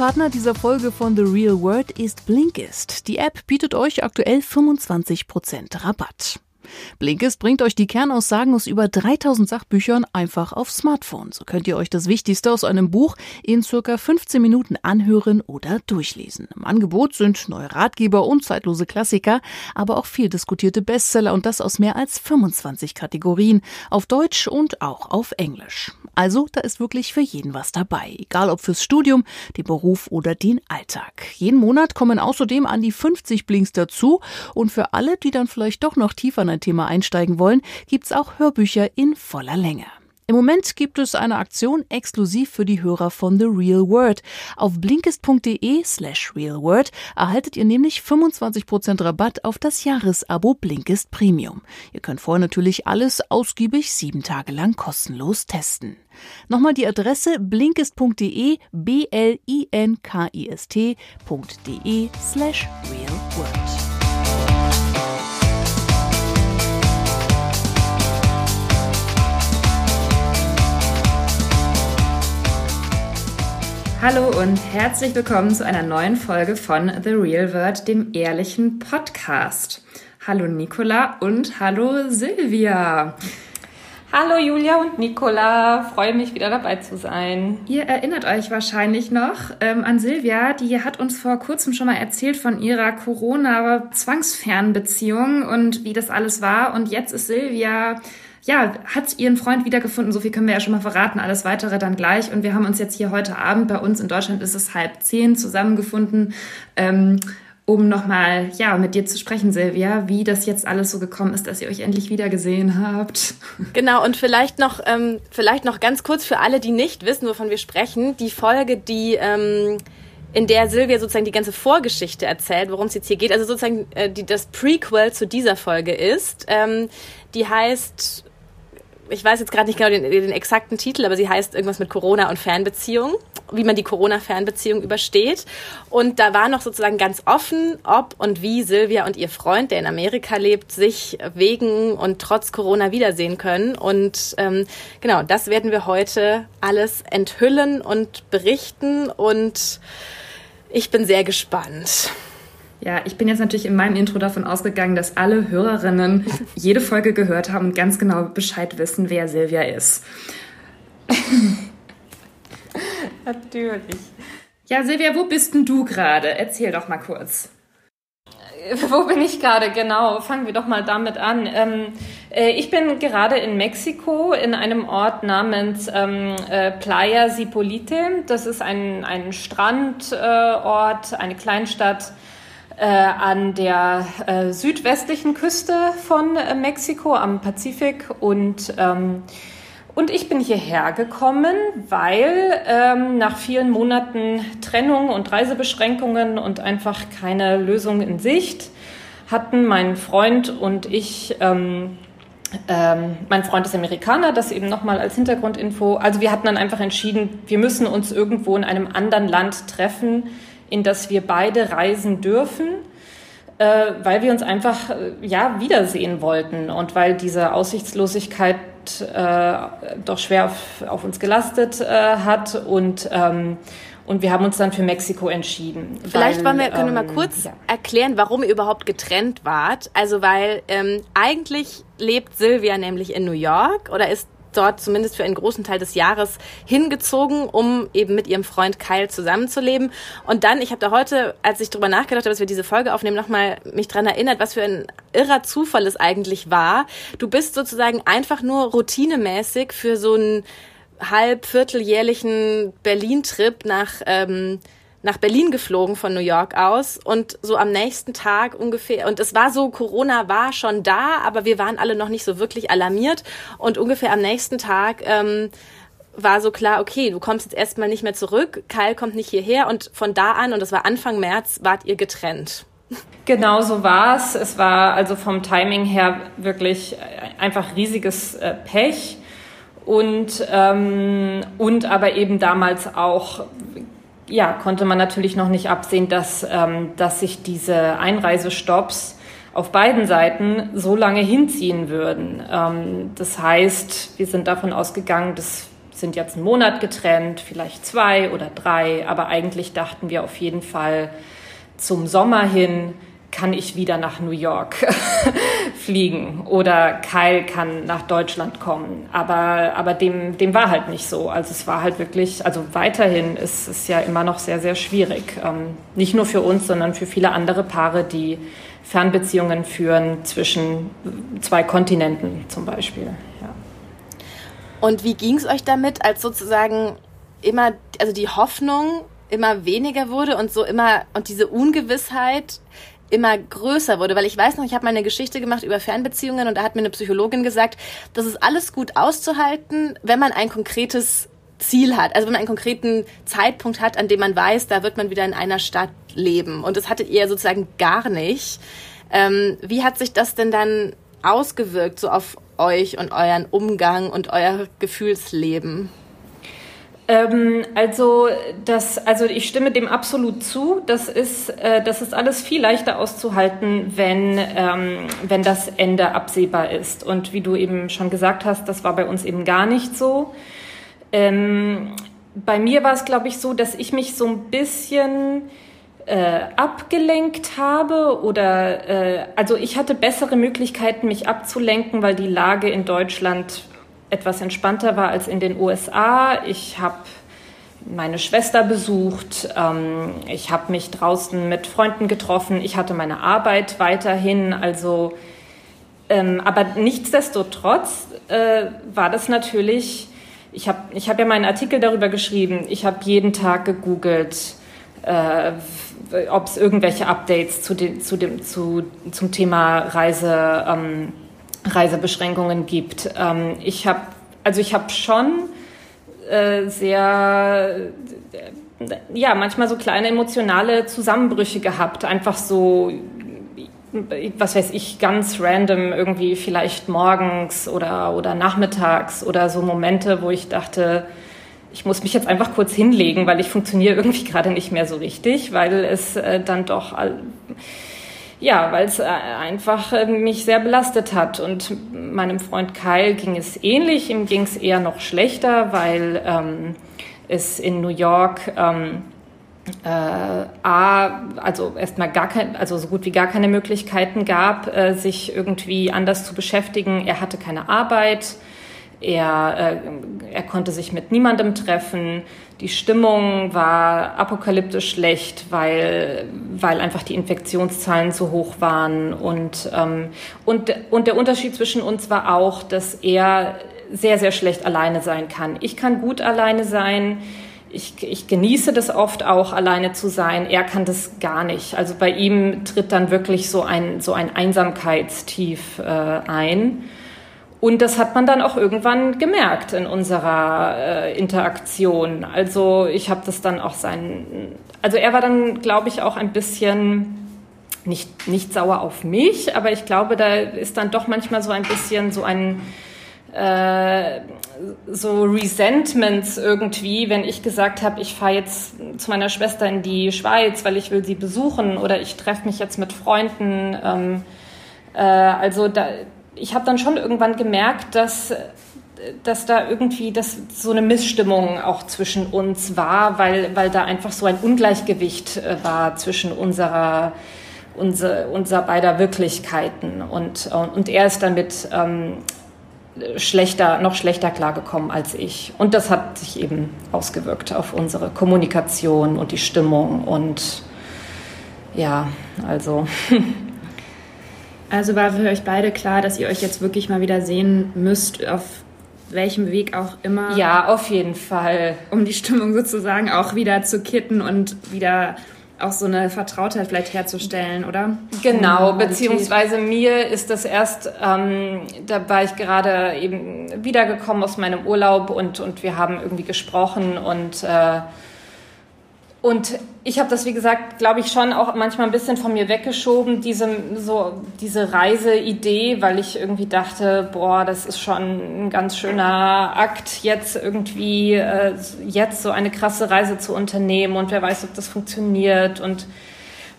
Werbepartner dieser Folge von The Real World ist Blinkist. Die App bietet euch aktuell 25% Rabatt. Blinkist bringt euch die Kernaussagen aus über 3000 Sachbüchern einfach aufs Smartphone. So könnt ihr euch das Wichtigste aus einem Buch in circa 15 Minuten anhören oder durchlesen. Im Angebot sind neue Ratgeber und zeitlose Klassiker, aber auch viel diskutierte Bestseller und das aus mehr als 25 Kategorien, auf Deutsch und auch auf Englisch. Also, da ist wirklich für jeden was dabei, egal ob fürs Studium, den Beruf oder den Alltag. Jeden Monat kommen außerdem an die 50 Blinks dazu und für alle, die dann vielleicht doch noch tiefer in ein Thema einsteigen wollen, gibt's auch Hörbücher in voller Länge. Im Moment gibt es eine Aktion exklusiv für die Hörer von The Real Word. Auf blinkist.de slash realword erhaltet ihr nämlich 25% Rabatt auf das Jahresabo Blinkist Premium. Ihr könnt vorher natürlich alles ausgiebig sieben Tage lang kostenlos testen. Nochmal die Adresse blinkist.de, b-l-i-n-k-i-s-t.de slash realword. Hallo und herzlich willkommen zu einer neuen Folge von The Real World, dem ehrlichen Podcast. Hallo Nicola und hallo Silvia. Hallo Julia und Nicola, freue mich wieder dabei zu sein. Ihr erinnert euch wahrscheinlich noch ähm, an Silvia, die hat uns vor kurzem schon mal erzählt von ihrer Corona-Zwangsfernbeziehung und wie das alles war. Und jetzt ist Silvia ja, hat ihren Freund wiedergefunden. So viel können wir ja schon mal verraten. Alles weitere dann gleich. Und wir haben uns jetzt hier heute Abend, bei uns in Deutschland ist es halb zehn, zusammengefunden, ähm, um nochmal, ja, mit dir zu sprechen, Silvia, wie das jetzt alles so gekommen ist, dass ihr euch endlich wiedergesehen habt. Genau. Und vielleicht noch, ähm, vielleicht noch ganz kurz für alle, die nicht wissen, wovon wir sprechen. Die Folge, die, ähm, in der Silvia sozusagen die ganze Vorgeschichte erzählt, worum es jetzt hier geht. Also sozusagen äh, die, das Prequel zu dieser Folge ist. Ähm, die heißt ich weiß jetzt gerade nicht genau den, den, exakten Titel, aber sie heißt irgendwas mit Corona und Fernbeziehung, wie man die Corona-Fernbeziehung übersteht. Und da war noch sozusagen ganz offen, ob und wie Silvia und ihr Freund, der in Amerika lebt, sich wegen und trotz Corona wiedersehen können. Und ähm, genau, das werden wir heute alles enthüllen und berichten. Und ich bin sehr gespannt. Ja, ich bin jetzt natürlich in meinem Intro davon ausgegangen, dass alle Hörerinnen jede Folge gehört haben und ganz genau Bescheid wissen, wer Silvia ist. natürlich. Ja, Silvia, wo bist denn du gerade? Erzähl doch mal kurz. Wo bin ich gerade? Genau, fangen wir doch mal damit an. Ähm, äh, ich bin gerade in Mexiko in einem Ort namens ähm, äh, Playa Zipolite. Das ist ein, ein Strandort, äh, eine Kleinstadt äh, an der äh, südwestlichen Küste von äh, Mexiko am Pazifik und ähm, und ich bin hierher gekommen, weil ähm, nach vielen Monaten Trennung und Reisebeschränkungen und einfach keine Lösung in Sicht hatten mein Freund und ich ähm, ähm, mein Freund ist Amerikaner, das eben nochmal als Hintergrundinfo. Also wir hatten dann einfach entschieden, wir müssen uns irgendwo in einem anderen Land treffen, in das wir beide reisen dürfen, äh, weil wir uns einfach äh, ja wiedersehen wollten und weil diese Aussichtslosigkeit äh, doch schwer auf, auf uns gelastet äh, hat und ähm, und wir haben uns dann für Mexiko entschieden. Vielleicht weil, wir, können wir mal ähm, kurz ja. erklären, warum ihr überhaupt getrennt wart. Also weil ähm, eigentlich lebt Silvia nämlich in New York oder ist dort zumindest für einen großen Teil des Jahres hingezogen, um eben mit ihrem Freund Kyle zusammenzuleben. Und dann, ich habe da heute, als ich darüber nachgedacht habe, dass wir diese Folge aufnehmen, nochmal mich dran erinnert, was für ein irrer Zufall es eigentlich war. Du bist sozusagen einfach nur routinemäßig für so einen halb vierteljährlichen Berlin-Trip nach ähm, nach Berlin geflogen von New York aus und so am nächsten Tag ungefähr, und es war so, Corona war schon da, aber wir waren alle noch nicht so wirklich alarmiert und ungefähr am nächsten Tag ähm, war so klar, okay, du kommst jetzt erstmal nicht mehr zurück, Kyle kommt nicht hierher und von da an, und das war Anfang März, wart ihr getrennt. Genau so war es. Es war also vom Timing her wirklich einfach riesiges äh, Pech und, ähm, und aber eben damals auch ja, konnte man natürlich noch nicht absehen, dass, ähm, dass sich diese Einreisestopps auf beiden Seiten so lange hinziehen würden. Ähm, das heißt, wir sind davon ausgegangen, dass sind jetzt einen Monat getrennt, vielleicht zwei oder drei, aber eigentlich dachten wir auf jeden Fall zum Sommer hin, kann ich wieder nach New York fliegen oder Kyle kann nach Deutschland kommen. Aber, aber dem, dem war halt nicht so. Also es war halt wirklich, also weiterhin ist es ja immer noch sehr, sehr schwierig. Ähm, nicht nur für uns, sondern für viele andere Paare, die Fernbeziehungen führen zwischen zwei Kontinenten zum Beispiel. Ja. Und wie ging es euch damit, als sozusagen immer, also die Hoffnung immer weniger wurde und so immer, und diese Ungewissheit immer größer wurde, weil ich weiß noch, ich habe mal eine Geschichte gemacht über Fernbeziehungen und da hat mir eine Psychologin gesagt, das ist alles gut auszuhalten, wenn man ein konkretes Ziel hat, also wenn man einen konkreten Zeitpunkt hat, an dem man weiß, da wird man wieder in einer Stadt leben. Und das hattet ihr sozusagen gar nicht. Ähm, wie hat sich das denn dann ausgewirkt, so auf euch und euren Umgang und euer Gefühlsleben? Ähm, also, das, also ich stimme dem absolut zu. Das ist, äh, das ist alles viel leichter auszuhalten, wenn, ähm, wenn das Ende absehbar ist. Und wie du eben schon gesagt hast, das war bei uns eben gar nicht so. Ähm, bei mir war es, glaube ich, so, dass ich mich so ein bisschen äh, abgelenkt habe oder äh, also ich hatte bessere Möglichkeiten, mich abzulenken, weil die Lage in Deutschland etwas entspannter war als in den USA. Ich habe meine Schwester besucht, ähm, ich habe mich draußen mit Freunden getroffen, ich hatte meine Arbeit weiterhin, also ähm, aber nichtsdestotrotz äh, war das natürlich, ich habe ich hab ja meinen Artikel darüber geschrieben, ich habe jeden Tag gegoogelt, äh, ob es irgendwelche Updates zu dem, zu dem, zu, zum Thema Reise ähm, Reisebeschränkungen gibt. Ähm, ich habe, also ich habe schon äh, sehr, äh, ja, manchmal so kleine emotionale Zusammenbrüche gehabt. Einfach so, was weiß ich, ganz random irgendwie vielleicht morgens oder, oder nachmittags oder so Momente, wo ich dachte, ich muss mich jetzt einfach kurz hinlegen, weil ich funktioniere irgendwie gerade nicht mehr so richtig, weil es äh, dann doch ja, weil es äh, einfach äh, mich sehr belastet hat. Und meinem Freund Kyle ging es ähnlich, ihm ging es eher noch schlechter, weil ähm, es in New York ähm, äh, A, also erstmal gar kein, also so gut wie gar keine Möglichkeiten gab, äh, sich irgendwie anders zu beschäftigen. Er hatte keine Arbeit. Er, äh, er konnte sich mit niemandem treffen. Die Stimmung war apokalyptisch schlecht, weil, weil einfach die Infektionszahlen zu hoch waren. Und, ähm, und, und der Unterschied zwischen uns war auch, dass er sehr, sehr schlecht alleine sein kann. Ich kann gut alleine sein. Ich, ich genieße das oft auch, alleine zu sein. Er kann das gar nicht. Also bei ihm tritt dann wirklich so ein, so ein Einsamkeitstief äh, ein. Und das hat man dann auch irgendwann gemerkt in unserer äh, Interaktion. Also ich habe das dann auch sein, also er war dann, glaube ich, auch ein bisschen nicht, nicht sauer auf mich, aber ich glaube, da ist dann doch manchmal so ein bisschen so ein äh, so Resentments irgendwie, wenn ich gesagt habe, ich fahre jetzt zu meiner Schwester in die Schweiz, weil ich will sie besuchen oder ich treffe mich jetzt mit Freunden. Ähm, äh, also da, ich habe dann schon irgendwann gemerkt, dass dass da irgendwie das, so eine Missstimmung auch zwischen uns war, weil, weil da einfach so ein Ungleichgewicht äh, war zwischen unserer, unser, unser beider Wirklichkeiten. Und, und er ist damit ähm, schlechter, noch schlechter klargekommen als ich. Und das hat sich eben ausgewirkt auf unsere Kommunikation und die Stimmung und ja, also Also war für euch beide klar, dass ihr euch jetzt wirklich mal wieder sehen müsst, auf welchem Weg auch immer. Ja, auf jeden Fall. Um die Stimmung sozusagen auch wieder zu kitten und wieder auch so eine Vertrautheit vielleicht herzustellen, oder? Genau, beziehungsweise mir ist das erst, ähm, da war ich gerade eben wiedergekommen aus meinem Urlaub und, und wir haben irgendwie gesprochen und äh, und ich habe das, wie gesagt, glaube ich, schon auch manchmal ein bisschen von mir weggeschoben, diese, so, diese Reiseidee, weil ich irgendwie dachte, boah, das ist schon ein ganz schöner Akt, jetzt irgendwie, äh, jetzt so eine krasse Reise zu unternehmen und wer weiß, ob das funktioniert und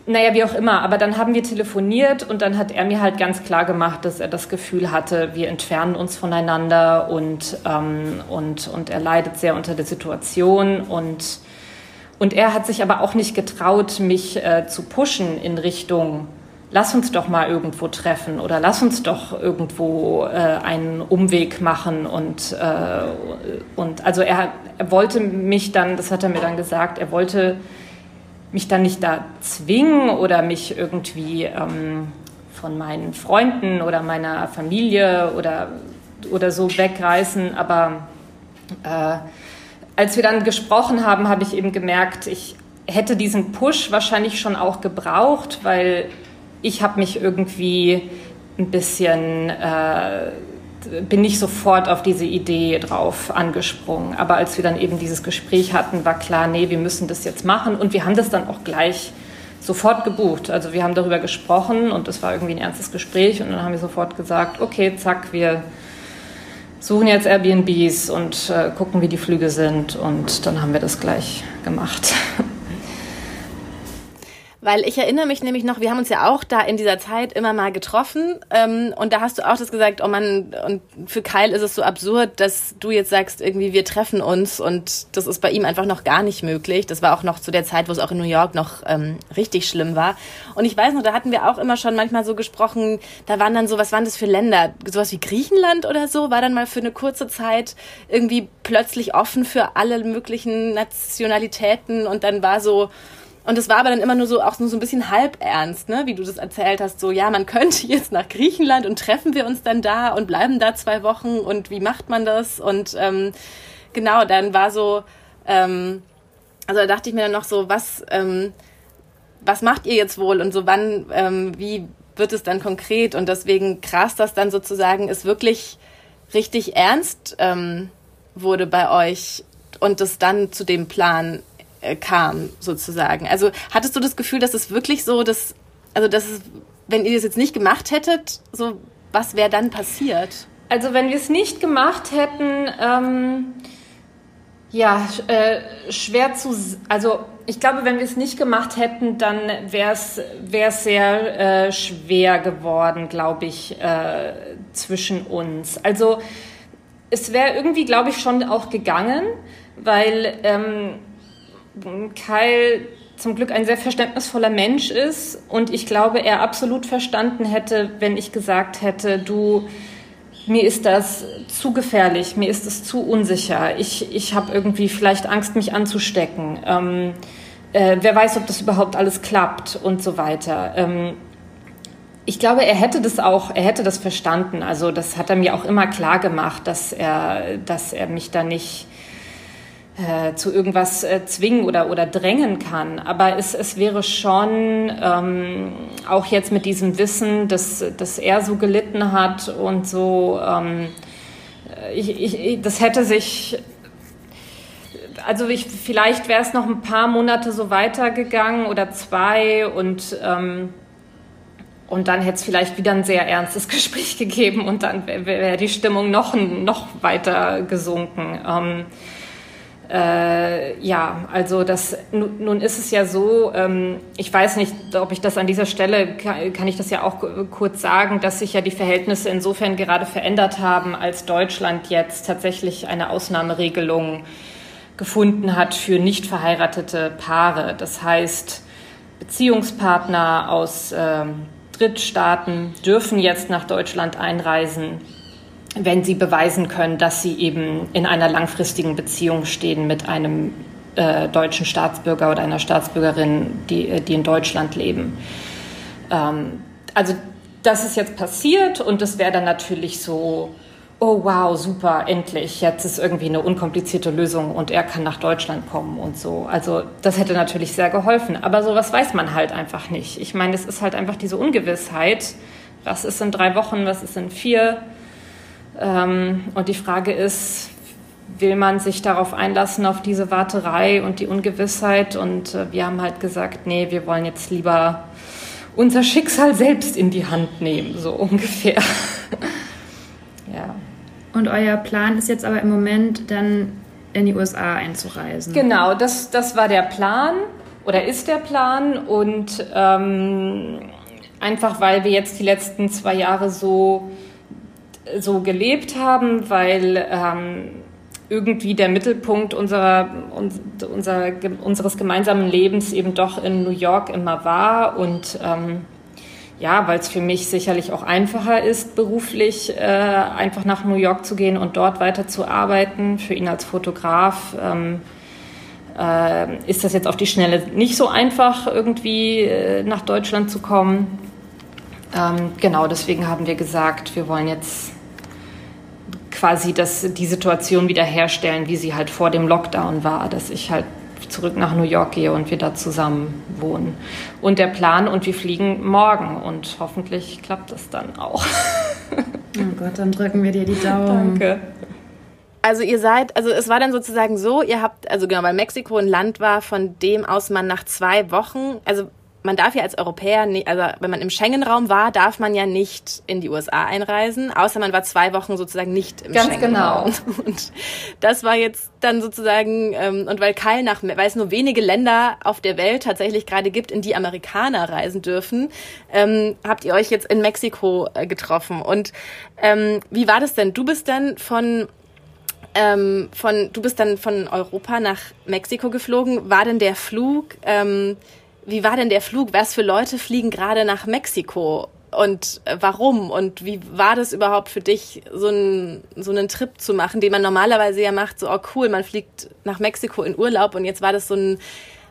naja, wie auch immer, aber dann haben wir telefoniert und dann hat er mir halt ganz klar gemacht, dass er das Gefühl hatte, wir entfernen uns voneinander und, ähm, und, und er leidet sehr unter der Situation und, und er hat sich aber auch nicht getraut, mich äh, zu pushen in Richtung, lass uns doch mal irgendwo treffen oder lass uns doch irgendwo äh, einen Umweg machen und, äh, und also er, er wollte mich dann, das hat er mir dann gesagt, er wollte mich dann nicht da zwingen oder mich irgendwie ähm, von meinen Freunden oder meiner Familie oder, oder so wegreißen. Aber äh, als wir dann gesprochen haben, habe ich eben gemerkt, ich hätte diesen Push wahrscheinlich schon auch gebraucht, weil ich habe mich irgendwie ein bisschen äh, bin nicht sofort auf diese Idee drauf angesprungen. Aber als wir dann eben dieses Gespräch hatten, war klar, nee, wir müssen das jetzt machen. Und wir haben das dann auch gleich sofort gebucht. Also wir haben darüber gesprochen und es war irgendwie ein ernstes Gespräch. Und dann haben wir sofort gesagt, okay, zack, wir suchen jetzt Airbnbs und äh, gucken, wie die Flüge sind. Und dann haben wir das gleich gemacht. Weil ich erinnere mich nämlich noch, wir haben uns ja auch da in dieser Zeit immer mal getroffen ähm, und da hast du auch das gesagt, oh Mann, und für Kyle ist es so absurd, dass du jetzt sagst, irgendwie wir treffen uns und das ist bei ihm einfach noch gar nicht möglich. Das war auch noch zu der Zeit, wo es auch in New York noch ähm, richtig schlimm war. Und ich weiß noch, da hatten wir auch immer schon manchmal so gesprochen, da waren dann so, was waren das für Länder? Sowas wie Griechenland oder so, war dann mal für eine kurze Zeit irgendwie plötzlich offen für alle möglichen Nationalitäten und dann war so, und es war aber dann immer nur so, auch nur so ein bisschen halb ernst, ne? wie du das erzählt hast. So, ja, man könnte jetzt nach Griechenland und treffen wir uns dann da und bleiben da zwei Wochen und wie macht man das? Und ähm, genau, dann war so, ähm, also da dachte ich mir dann noch so, was, ähm, was macht ihr jetzt wohl und so wann, ähm, wie wird es dann konkret? Und deswegen krass, dass dann sozusagen es wirklich richtig ernst ähm, wurde bei euch und es dann zu dem Plan äh, kam, sozusagen. Also hattest du das Gefühl, dass es wirklich so, dass, also dass es, wenn ihr das jetzt nicht gemacht hättet, so was wäre dann passiert? Also wenn wir es nicht gemacht hätten, ähm, ja, äh, schwer zu, also ich glaube, wenn wir es nicht gemacht hätten, dann wäre es sehr äh, schwer geworden, glaube ich, äh, zwischen uns. Also es wäre irgendwie, glaube ich, schon auch gegangen, weil ähm, Kyle zum Glück ein sehr verständnisvoller Mensch ist und ich glaube, er absolut verstanden hätte, wenn ich gesagt hätte, du, mir ist das zu gefährlich, mir ist es zu unsicher, ich, ich habe irgendwie vielleicht Angst, mich anzustecken. Ähm, äh, wer weiß, ob das überhaupt alles klappt und so weiter. Ähm, ich glaube, er hätte das auch, er hätte das verstanden. Also das hat er mir auch immer klar gemacht, dass er, dass er mich da nicht äh, zu irgendwas äh, zwingen oder, oder drängen kann. Aber es, es wäre schon ähm, auch jetzt mit diesem Wissen, dass, dass er so gelitten hat und so, ähm, ich, ich, das hätte sich also ich, vielleicht wäre es noch ein paar Monate so weitergegangen oder zwei und, ähm, und dann hätte es vielleicht wieder ein sehr ernstes Gespräch gegeben und dann wäre wär die Stimmung noch, noch weiter gesunken. Ähm, äh, ja, also das nun, ist es ja so, ähm, ich weiß nicht, ob ich das an dieser Stelle kann, ich das ja auch kurz sagen, dass sich ja die Verhältnisse insofern gerade verändert haben, als Deutschland jetzt tatsächlich eine Ausnahmeregelung gefunden hat für nicht verheiratete Paare. Das heißt, Beziehungspartner aus äh, Drittstaaten dürfen jetzt nach Deutschland einreisen wenn sie beweisen können, dass sie eben in einer langfristigen Beziehung stehen mit einem äh, deutschen Staatsbürger oder einer Staatsbürgerin, die, äh, die in Deutschland leben. Ähm, also das ist jetzt passiert und das wäre dann natürlich so, oh wow, super, endlich, jetzt ist irgendwie eine unkomplizierte Lösung und er kann nach Deutschland kommen und so. Also das hätte natürlich sehr geholfen, aber sowas weiß man halt einfach nicht. Ich meine, es ist halt einfach diese Ungewissheit, was ist in drei Wochen, was ist in vier ähm, und die Frage ist, will man sich darauf einlassen, auf diese Warterei und die Ungewissheit? Und äh, wir haben halt gesagt, nee, wir wollen jetzt lieber unser Schicksal selbst in die Hand nehmen, so ungefähr. ja. Und euer Plan ist jetzt aber im Moment dann in die USA einzureisen. Genau, das, das war der Plan. oder ist der Plan. Und ähm, einfach weil wir jetzt die letzten zwei Jahre so, so gelebt haben, weil ähm, irgendwie der Mittelpunkt unserer, unser, unseres gemeinsamen Lebens eben doch in New York immer war und ähm, ja, weil es für mich sicherlich auch einfacher ist, beruflich äh, einfach nach New York zu gehen und dort weiter zu arbeiten. Für ihn als Fotograf ähm, äh, ist das jetzt auf die Schnelle nicht so einfach, irgendwie äh, nach Deutschland zu kommen. Ähm, genau, deswegen haben wir gesagt, wir wollen jetzt quasi das, die Situation wiederherstellen, wie sie halt vor dem Lockdown war, dass ich halt zurück nach New York gehe und wir da zusammen wohnen. Und der Plan, und wir fliegen morgen und hoffentlich klappt es dann auch. oh Gott, dann drücken wir dir die Daumen. Danke. Also ihr seid, also es war dann sozusagen so, ihr habt, also genau, weil Mexiko ein Land war, von dem aus man nach zwei Wochen, also man darf ja als Europäer, nicht, also wenn man im Schengen-Raum war, darf man ja nicht in die USA einreisen, außer man war zwei Wochen sozusagen nicht im Schengen-Raum. Genau. Und das war jetzt dann sozusagen, ähm, und weil kein nach, weil es nur wenige Länder auf der Welt tatsächlich gerade gibt, in die Amerikaner reisen dürfen, ähm, habt ihr euch jetzt in Mexiko äh, getroffen. Und ähm, wie war das denn? Du bist dann von ähm, von, du bist dann von Europa nach Mexiko geflogen. War denn der Flug ähm, wie war denn der Flug? Was für Leute fliegen gerade nach Mexiko? Und äh, warum? Und wie war das überhaupt für dich, so einen, so einen Trip zu machen, den man normalerweise ja macht, so, oh cool, man fliegt nach Mexiko in Urlaub und jetzt war das so ein,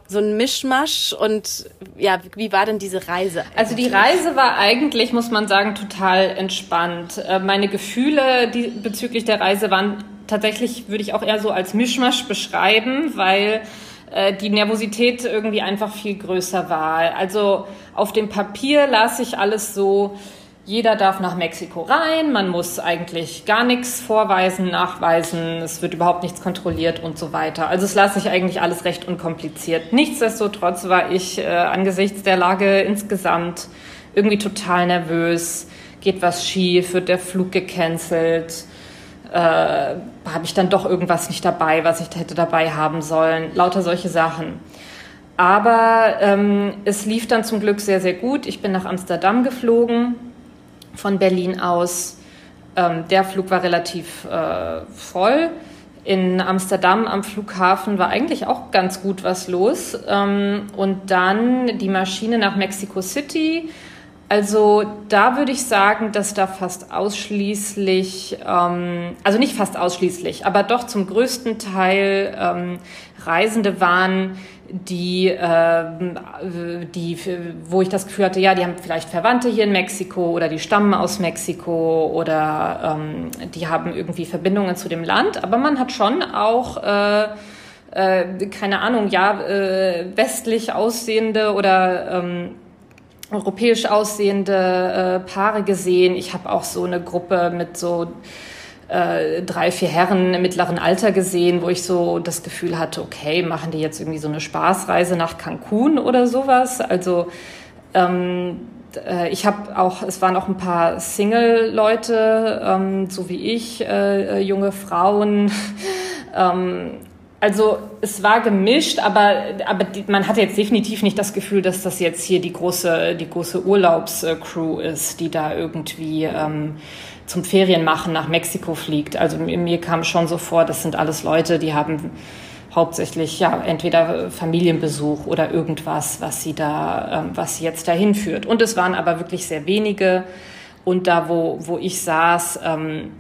so ein Mischmasch und ja, wie war denn diese Reise? Eigentlich? Also die Reise war eigentlich, muss man sagen, total entspannt. Äh, meine Gefühle die, bezüglich der Reise waren tatsächlich, würde ich auch eher so als Mischmasch beschreiben, weil äh, die Nervosität irgendwie einfach viel größer war. Also auf dem Papier las ich alles so, jeder darf nach Mexiko rein, man muss eigentlich gar nichts vorweisen, nachweisen, es wird überhaupt nichts kontrolliert und so weiter. Also es las sich eigentlich alles recht unkompliziert. Nichtsdestotrotz war ich äh, angesichts der Lage insgesamt irgendwie total nervös. Geht was schief? Wird der Flug gecancelt? Äh, habe ich dann doch irgendwas nicht dabei, was ich hätte dabei haben sollen. Lauter solche Sachen. Aber ähm, es lief dann zum Glück sehr, sehr gut. Ich bin nach Amsterdam geflogen, von Berlin aus. Ähm, der Flug war relativ äh, voll. In Amsterdam am Flughafen war eigentlich auch ganz gut was los. Ähm, und dann die Maschine nach Mexico City also da würde ich sagen, dass da fast ausschließlich, ähm, also nicht fast ausschließlich, aber doch zum größten Teil ähm, Reisende waren, die, äh, die, wo ich das Gefühl hatte, ja, die haben vielleicht Verwandte hier in Mexiko oder die stammen aus Mexiko oder ähm, die haben irgendwie Verbindungen zu dem Land. Aber man hat schon auch äh, äh, keine Ahnung, ja, äh, westlich aussehende oder ähm, europäisch aussehende äh, Paare gesehen. Ich habe auch so eine Gruppe mit so äh, drei, vier Herren im mittleren Alter gesehen, wo ich so das Gefühl hatte, okay, machen die jetzt irgendwie so eine Spaßreise nach Cancun oder sowas. Also ähm, äh, ich habe auch, es waren auch ein paar Single-Leute, ähm, so wie ich, äh, äh junge Frauen. ähm, also es war gemischt, aber, aber man hatte jetzt definitiv nicht das Gefühl, dass das jetzt hier die große, die große Urlaubscrew ist, die da irgendwie ähm, zum Ferienmachen nach Mexiko fliegt. Also mir kam schon so vor, das sind alles Leute, die haben hauptsächlich ja entweder Familienbesuch oder irgendwas, was sie da, ähm, was sie jetzt dahin führt. Und es waren aber wirklich sehr wenige. Und da, wo, wo ich saß, ähm,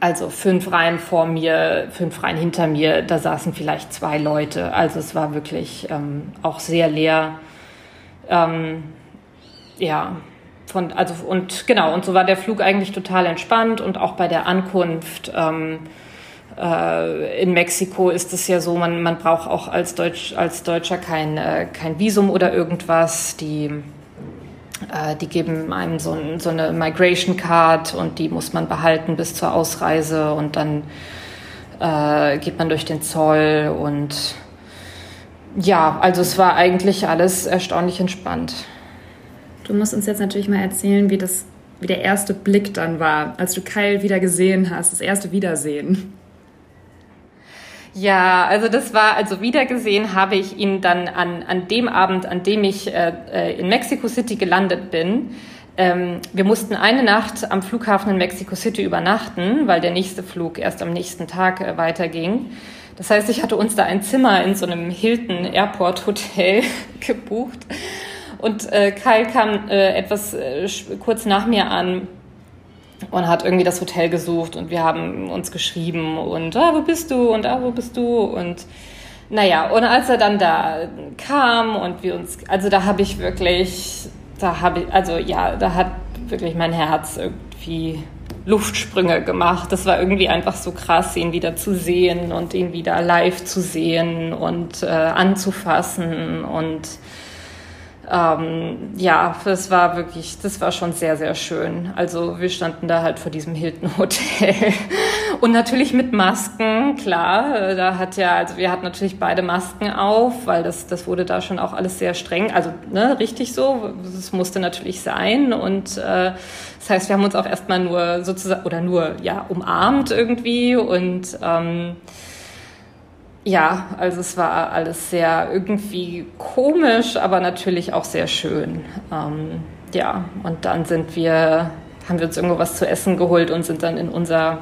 also fünf Reihen vor mir, fünf Reihen hinter mir, da saßen vielleicht zwei Leute. Also es war wirklich ähm, auch sehr leer. Ähm, ja, von, also und genau, und so war der Flug eigentlich total entspannt und auch bei der Ankunft ähm, äh, in Mexiko ist es ja so, man, man braucht auch als, Deutsch, als Deutscher kein, äh, kein Visum oder irgendwas. Die äh, die geben einem so, ein, so, eine Migration Card und die muss man behalten bis zur Ausreise und dann äh, geht man durch den Zoll und ja, also es war eigentlich alles erstaunlich entspannt. Du musst uns jetzt natürlich mal erzählen, wie das, wie der erste Blick dann war, als du Kyle wieder gesehen hast, das erste Wiedersehen. Ja, also das war, also wiedergesehen habe ich ihn dann an, an dem Abend, an dem ich äh, äh, in Mexico City gelandet bin. Ähm, wir mussten eine Nacht am Flughafen in Mexico City übernachten, weil der nächste Flug erst am nächsten Tag äh, weiterging. Das heißt, ich hatte uns da ein Zimmer in so einem Hilton Airport Hotel gebucht. Und äh, Kyle kam äh, etwas äh, kurz nach mir an und hat irgendwie das Hotel gesucht und wir haben uns geschrieben und ah, wo bist du und ah, wo bist du und naja, und als er dann da kam und wir uns, also da habe ich wirklich, da habe ich, also ja, da hat wirklich mein Herz irgendwie Luftsprünge gemacht. Das war irgendwie einfach so krass, ihn wieder zu sehen und ihn wieder live zu sehen und äh, anzufassen und ähm, ja, das war wirklich, das war schon sehr, sehr schön. Also wir standen da halt vor diesem Hilton Hotel und natürlich mit Masken, klar. Da hat ja, also wir hatten natürlich beide Masken auf, weil das, das wurde da schon auch alles sehr streng. Also ne, richtig so, das musste natürlich sein und äh, das heißt, wir haben uns auch erstmal nur sozusagen oder nur ja umarmt irgendwie und ähm, ja, also es war alles sehr irgendwie komisch, aber natürlich auch sehr schön. Ähm, ja, und dann sind wir, haben wir uns irgendwo was zu essen geholt und sind dann in unser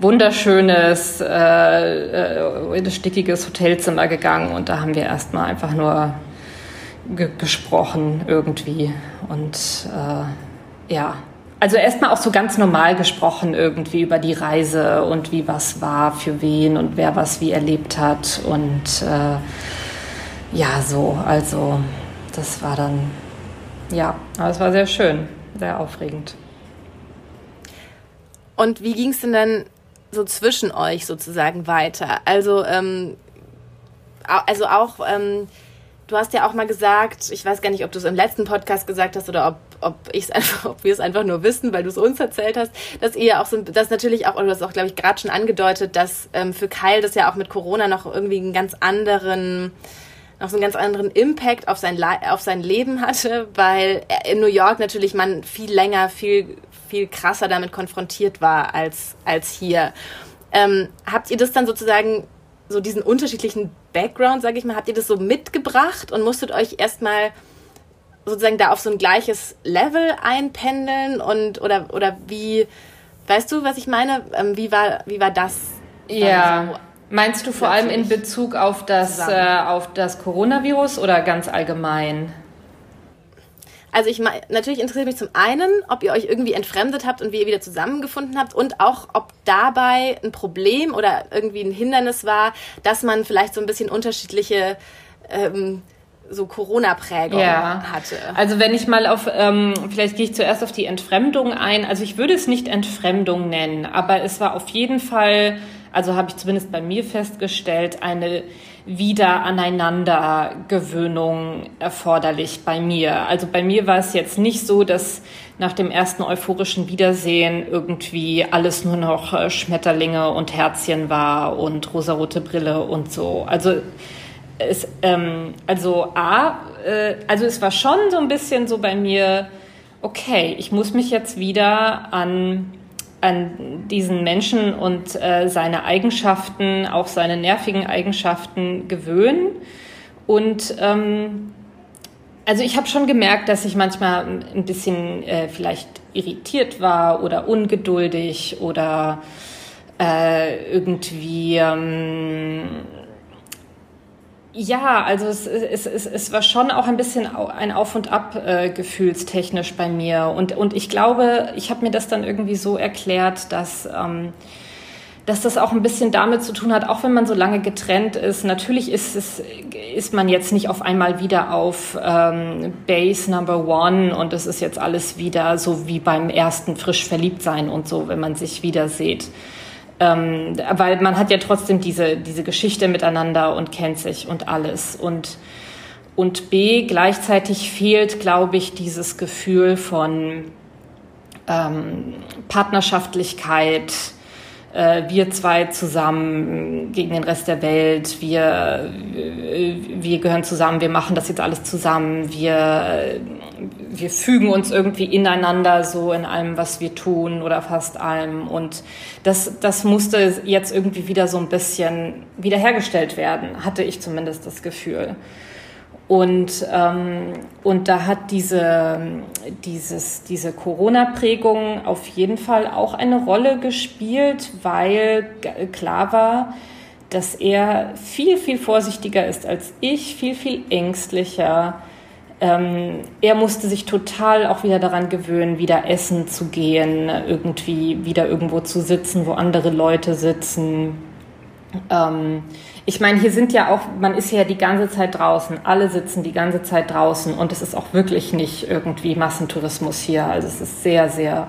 wunderschönes, äh, äh, stickiges Hotelzimmer gegangen und da haben wir erstmal einfach nur ge gesprochen irgendwie und äh, ja, also erstmal auch so ganz normal gesprochen irgendwie über die Reise und wie was war für wen und wer was wie erlebt hat. Und äh, ja, so, also das war dann, ja, aber es war sehr schön, sehr aufregend. Und wie ging es denn dann so zwischen euch sozusagen weiter? Also, ähm, also auch, ähm, du hast ja auch mal gesagt, ich weiß gar nicht, ob du es im letzten Podcast gesagt hast oder ob ob ob wir es einfach nur wissen, weil du es uns erzählt hast, dass ihr auch so, das natürlich auch, oder du hast auch, glaube ich, gerade schon angedeutet, dass ähm, für Kyle das ja auch mit Corona noch irgendwie einen ganz anderen, noch so einen ganz anderen Impact auf sein, auf sein Leben hatte, weil in New York natürlich man viel länger, viel, viel krasser damit konfrontiert war als, als hier. Ähm, habt ihr das dann sozusagen, so diesen unterschiedlichen Background, sage ich mal, habt ihr das so mitgebracht und musstet euch erstmal sozusagen da auf so ein gleiches Level einpendeln und oder oder wie weißt du, was ich meine? Ähm, wie war wie war das? Ja. So Meinst du vor allem in Bezug auf das äh, auf das Coronavirus oder ganz allgemein? Also ich natürlich interessiert mich zum einen, ob ihr euch irgendwie entfremdet habt und wie ihr wieder zusammengefunden habt und auch, ob dabei ein Problem oder irgendwie ein Hindernis war, dass man vielleicht so ein bisschen unterschiedliche ähm, so Corona-Prägung ja. hatte. Also wenn ich mal auf, ähm, vielleicht gehe ich zuerst auf die Entfremdung ein. Also ich würde es nicht Entfremdung nennen, aber es war auf jeden Fall, also habe ich zumindest bei mir festgestellt, eine wieder Aneinandergewöhnung erforderlich bei mir. Also bei mir war es jetzt nicht so, dass nach dem ersten euphorischen Wiedersehen irgendwie alles nur noch äh, Schmetterlinge und Herzchen war und rosarote Brille und so. Also es, ähm, also A, äh, also es war schon so ein bisschen so bei mir, okay, ich muss mich jetzt wieder an, an diesen Menschen und äh, seine Eigenschaften, auch seine nervigen Eigenschaften gewöhnen. Und ähm, also ich habe schon gemerkt, dass ich manchmal ein bisschen äh, vielleicht irritiert war oder ungeduldig oder äh, irgendwie ähm, ja, also es, es, es, es war schon auch ein bisschen ein Auf und Ab äh, gefühlstechnisch bei mir. Und, und ich glaube, ich habe mir das dann irgendwie so erklärt, dass, ähm, dass das auch ein bisschen damit zu tun hat, auch wenn man so lange getrennt ist. Natürlich ist, es, ist man jetzt nicht auf einmal wieder auf ähm, Base Number One und es ist jetzt alles wieder so wie beim ersten frisch verliebt sein und so, wenn man sich wieder sieht. Ähm, weil man hat ja trotzdem diese, diese Geschichte miteinander und kennt sich und alles. Und, und B, gleichzeitig fehlt, glaube ich, dieses Gefühl von ähm, Partnerschaftlichkeit, wir zwei zusammen gegen den Rest der Welt, wir, wir gehören zusammen, wir machen das jetzt alles zusammen, wir, wir fügen uns irgendwie ineinander so in allem, was wir tun oder fast allem. Und das, das musste jetzt irgendwie wieder so ein bisschen wiederhergestellt werden, hatte ich zumindest das Gefühl. Und, ähm, und da hat diese, dieses, diese Corona-Prägung auf jeden Fall auch eine Rolle gespielt, weil klar war, dass er viel, viel vorsichtiger ist als ich, viel, viel ängstlicher. Ähm, er musste sich total auch wieder daran gewöhnen, wieder essen zu gehen, irgendwie wieder irgendwo zu sitzen, wo andere Leute sitzen. Ähm, ich meine, hier sind ja auch, man ist ja die ganze Zeit draußen, alle sitzen die ganze Zeit draußen und es ist auch wirklich nicht irgendwie Massentourismus hier. Also es ist sehr, sehr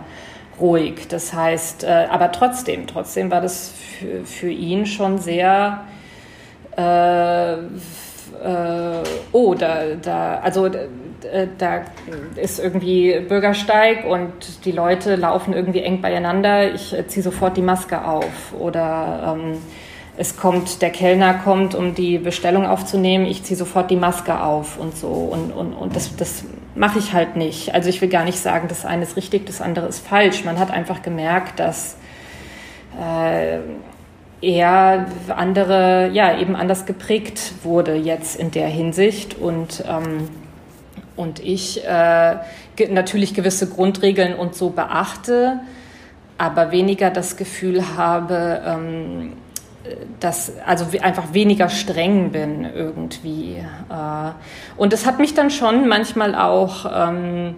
ruhig. Das heißt, äh, aber trotzdem, trotzdem war das für, für ihn schon sehr, äh, äh, oh, da, da, also da ist irgendwie Bürgersteig und die Leute laufen irgendwie eng beieinander. Ich äh, ziehe sofort die Maske auf oder ähm, es kommt, der Kellner kommt, um die Bestellung aufzunehmen, ich ziehe sofort die Maske auf und so. Und, und, und das, das mache ich halt nicht. Also ich will gar nicht sagen, das eine ist richtig, das andere ist falsch. Man hat einfach gemerkt, dass äh, er andere, ja, eben anders geprägt wurde jetzt in der Hinsicht. Und, ähm, und ich äh, natürlich gewisse Grundregeln und so beachte, aber weniger das Gefühl habe, ähm, dass also einfach weniger streng bin irgendwie. Äh. Und es hat mich dann schon manchmal auch ähm,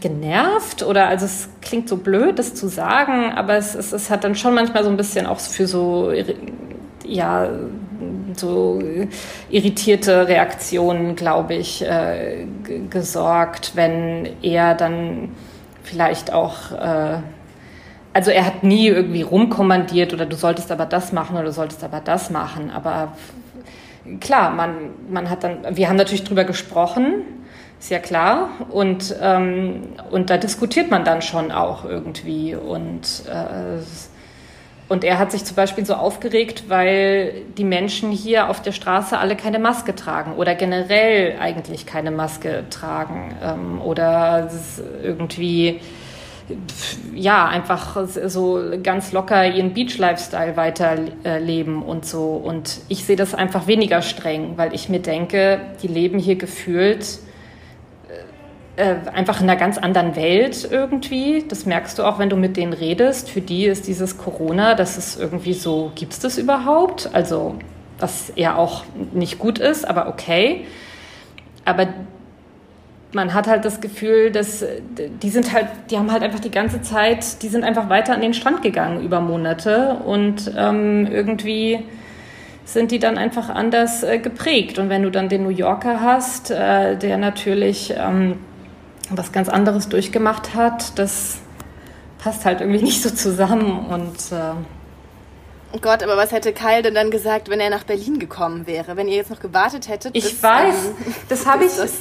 genervt oder also es klingt so blöd, das zu sagen, aber es, es, es hat dann schon manchmal so ein bisschen auch für so ja so irritierte Reaktionen, glaube ich, äh, gesorgt, wenn er dann vielleicht auch äh, also er hat nie irgendwie rumkommandiert oder du solltest aber das machen oder du solltest aber das machen. Aber klar, man, man hat dann, wir haben natürlich drüber gesprochen, ist ja klar. Und, ähm, und da diskutiert man dann schon auch irgendwie. Und, äh, und er hat sich zum Beispiel so aufgeregt, weil die Menschen hier auf der Straße alle keine Maske tragen oder generell eigentlich keine Maske tragen ähm, oder irgendwie ja, einfach so ganz locker ihren Beach-Lifestyle weiterleben und so. Und ich sehe das einfach weniger streng, weil ich mir denke, die leben hier gefühlt äh, äh, einfach in einer ganz anderen Welt irgendwie. Das merkst du auch, wenn du mit denen redest. Für die ist dieses Corona, das ist irgendwie so, gibt es das überhaupt? Also, was ja auch nicht gut ist, aber okay. Aber man hat halt das Gefühl, dass die sind halt, die haben halt einfach die ganze Zeit, die sind einfach weiter an den Strand gegangen über Monate und ähm, irgendwie sind die dann einfach anders äh, geprägt. Und wenn du dann den New Yorker hast, äh, der natürlich ähm, was ganz anderes durchgemacht hat, das passt halt irgendwie nicht so zusammen und äh, Gott, aber was hätte Kyle denn dann gesagt, wenn er nach Berlin gekommen wäre? Wenn ihr jetzt noch gewartet hättet, ich bis, weiß, ähm, das habe ich das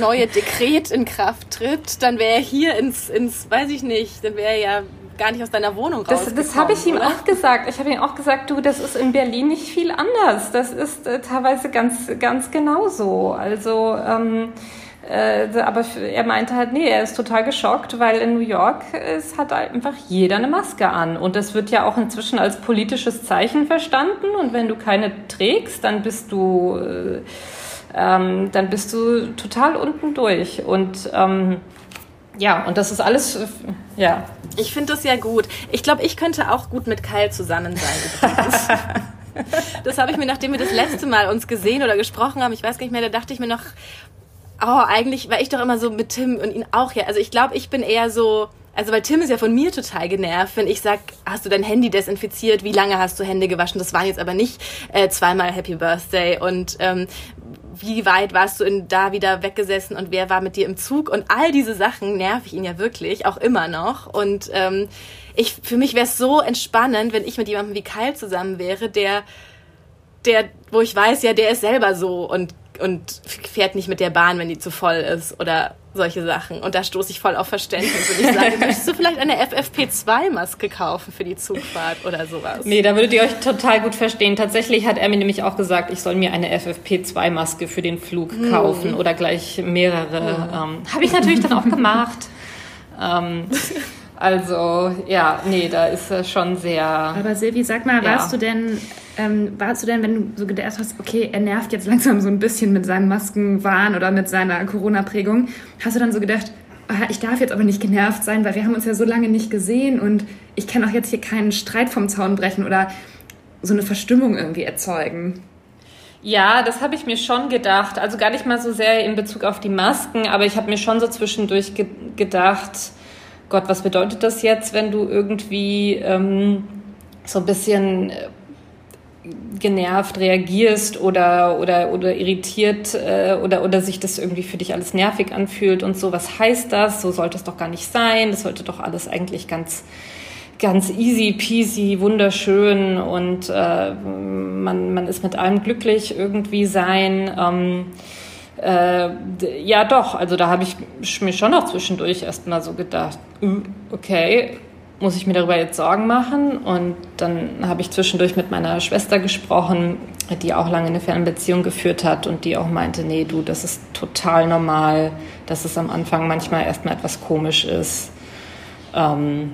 neue Dekret in Kraft tritt, dann wäre er hier ins, ins, weiß ich nicht, dann wäre er ja gar nicht aus deiner Wohnung raus. Das, das habe ich ihm oder? auch gesagt. Ich habe ihm auch gesagt, du, das ist in Berlin nicht viel anders. Das ist äh, teilweise ganz, ganz genauso. Also ähm, äh, aber er meinte halt, nee, er ist total geschockt, weil in New York ist, hat einfach jeder eine Maske an. Und das wird ja auch inzwischen als politisches Zeichen verstanden. Und wenn du keine trägst, dann bist du, äh, ähm, dann bist du total unten durch. Und ähm, ja, und das ist alles, äh, ja. Ich finde das ja gut. Ich glaube, ich könnte auch gut mit Kyle zusammen sein. das habe ich mir, nachdem wir das letzte Mal uns gesehen oder gesprochen haben, ich weiß gar nicht mehr, da dachte ich mir noch, oh, eigentlich war ich doch immer so mit Tim und ihn auch ja. Also ich glaube, ich bin eher so, also weil Tim ist ja von mir total genervt, wenn ich sag, hast du dein Handy desinfiziert, wie lange hast du Hände gewaschen? Das waren jetzt aber nicht äh, zweimal Happy Birthday und ähm, wie weit warst du in, da wieder weggesessen und wer war mit dir im Zug und all diese Sachen nerv ich ihn ja wirklich, auch immer noch. Und ähm, ich, für mich wäre es so entspannend, wenn ich mit jemandem wie Kyle zusammen wäre, der, der, wo ich weiß, ja, der ist selber so und und fährt nicht mit der Bahn, wenn die zu voll ist oder solche Sachen. Und da stoße ich voll auf Verständnis. Und ich sage, möchtest du vielleicht eine FFP2-Maske kaufen für die Zugfahrt oder sowas? Nee, da würdet ihr euch total gut verstehen. Tatsächlich hat er mir nämlich auch gesagt, ich soll mir eine FFP2-Maske für den Flug hm. kaufen oder gleich mehrere. Hm. Ähm, Habe ich natürlich dann auch gemacht. ähm, also ja, nee, da ist er schon sehr. Aber Silvi, sag mal, ja. warst du denn, ähm, warst du denn, wenn du so gedacht hast, okay, er nervt jetzt langsam so ein bisschen mit seinem Maskenwahn oder mit seiner Corona-Prägung, hast du dann so gedacht, ah, ich darf jetzt aber nicht genervt sein, weil wir haben uns ja so lange nicht gesehen und ich kann auch jetzt hier keinen Streit vom Zaun brechen oder so eine Verstimmung irgendwie erzeugen? Ja, das habe ich mir schon gedacht. Also gar nicht mal so sehr in Bezug auf die Masken, aber ich habe mir schon so zwischendurch ge gedacht, Gott, was bedeutet das jetzt, wenn du irgendwie ähm, so ein bisschen äh, genervt reagierst oder, oder, oder irritiert äh, oder, oder sich das irgendwie für dich alles nervig anfühlt und so. Was heißt das? So sollte es doch gar nicht sein. Das sollte doch alles eigentlich ganz, ganz easy peasy, wunderschön und äh, man, man ist mit allem glücklich irgendwie sein. Ähm, äh, ja, doch, also da habe ich mir schon auch zwischendurch erstmal so gedacht, okay, muss ich mir darüber jetzt Sorgen machen? Und dann habe ich zwischendurch mit meiner Schwester gesprochen, die auch lange eine Fernbeziehung geführt hat und die auch meinte, nee, du, das ist total normal, dass es am Anfang manchmal erstmal etwas komisch ist. Ähm,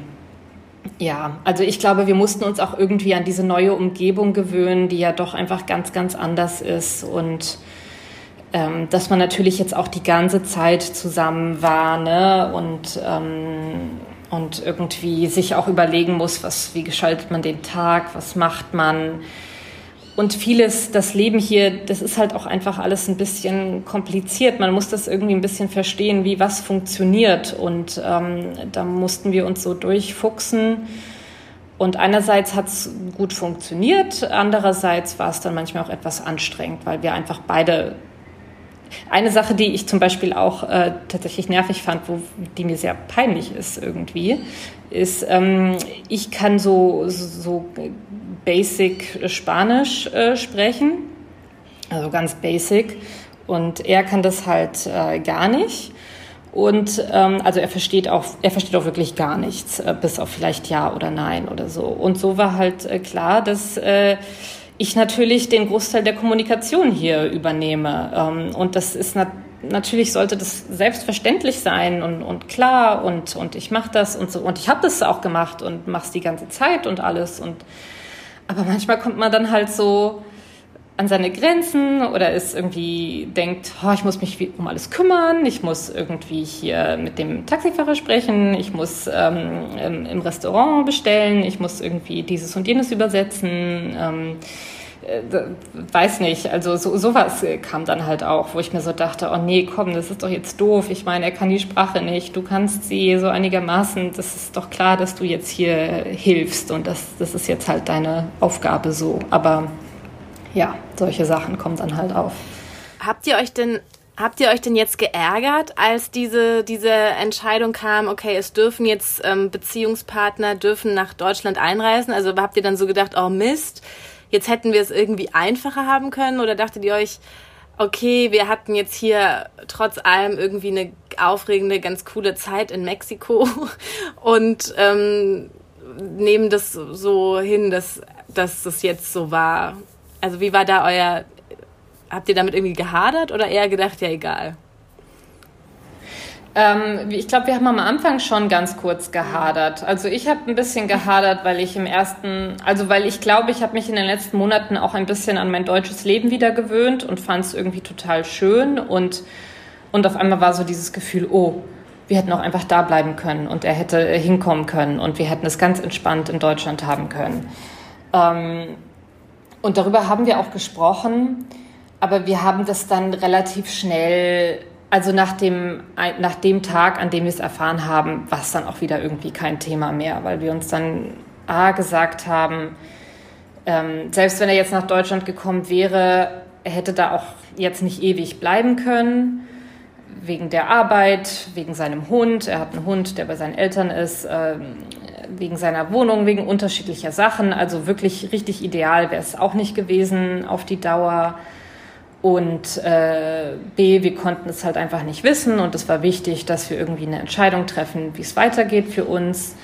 ja, also ich glaube, wir mussten uns auch irgendwie an diese neue Umgebung gewöhnen, die ja doch einfach ganz, ganz anders ist und ähm, dass man natürlich jetzt auch die ganze Zeit zusammen war ne? und, ähm, und irgendwie sich auch überlegen muss, was, wie gestaltet man den Tag, was macht man. Und vieles, das Leben hier, das ist halt auch einfach alles ein bisschen kompliziert. Man muss das irgendwie ein bisschen verstehen, wie was funktioniert. Und ähm, da mussten wir uns so durchfuchsen. Und einerseits hat es gut funktioniert, andererseits war es dann manchmal auch etwas anstrengend, weil wir einfach beide eine Sache, die ich zum Beispiel auch äh, tatsächlich nervig fand, wo, die mir sehr peinlich ist irgendwie, ist, ähm, ich kann so, so basic Spanisch äh, sprechen, also ganz basic, und er kann das halt äh, gar nicht. Und ähm, also er versteht auch, er versteht auch wirklich gar nichts, äh, bis auf vielleicht Ja oder Nein oder so. Und so war halt äh, klar, dass äh, ich natürlich den Großteil der Kommunikation hier übernehme. Ähm, und das ist nat natürlich sollte das selbstverständlich sein und, und klar und, und ich mache das und so. Und ich habe das auch gemacht und mache es die ganze Zeit und alles. Und aber manchmal kommt man dann halt so an seine Grenzen oder ist irgendwie denkt, oh, ich muss mich um alles kümmern, ich muss irgendwie hier mit dem Taxifahrer sprechen, ich muss ähm, im, Restaurant bestellen, ich muss irgendwie dieses und jenes übersetzen. Ähm, äh, weiß nicht, also so, sowas kam dann halt auch, wo ich mir so dachte, oh nee, komm, das ist doch jetzt doof. Ich meine, er kann die Sprache nicht, du kannst sie so einigermaßen, das ist doch klar, dass du jetzt hier hilfst und das, das ist jetzt halt deine Aufgabe so. Aber ja, solche Sachen kommen dann halt auf. Habt ihr euch denn Habt ihr euch denn jetzt geärgert, als diese, diese Entscheidung kam, okay, es dürfen jetzt ähm, Beziehungspartner dürfen nach Deutschland einreisen? Also habt ihr dann so gedacht, oh Mist, jetzt hätten wir es irgendwie einfacher haben können? Oder dachtet ihr euch, okay, wir hatten jetzt hier trotz allem irgendwie eine aufregende, ganz coole Zeit in Mexiko und ähm, nehmen das so hin, dass, dass das jetzt so war? Also wie war da euer, habt ihr damit irgendwie gehadert oder eher gedacht, ja egal? Ähm, ich glaube, wir haben am Anfang schon ganz kurz gehadert. Also ich habe ein bisschen gehadert, weil ich im ersten, also weil ich glaube, ich habe mich in den letzten Monaten auch ein bisschen an mein deutsches Leben wieder gewöhnt und fand es irgendwie total schön und und auf einmal war so dieses Gefühl, oh, wir hätten auch einfach da bleiben können und er hätte hinkommen können und wir hätten es ganz entspannt in Deutschland haben können. Ähm, und darüber haben wir auch gesprochen, aber wir haben das dann relativ schnell also nach dem, nach dem Tag, an dem wir es erfahren haben, war es dann auch wieder irgendwie kein Thema mehr, weil wir uns dann A gesagt haben, ähm, selbst wenn er jetzt nach Deutschland gekommen wäre, er hätte da auch jetzt nicht ewig bleiben können, wegen der Arbeit, wegen seinem Hund. Er hat einen Hund, der bei seinen Eltern ist, ähm, wegen seiner Wohnung, wegen unterschiedlicher Sachen. Also wirklich richtig ideal wäre es auch nicht gewesen auf die Dauer. Und äh, B, wir konnten es halt einfach nicht wissen und es war wichtig, dass wir irgendwie eine Entscheidung treffen, wie es weitergeht für uns.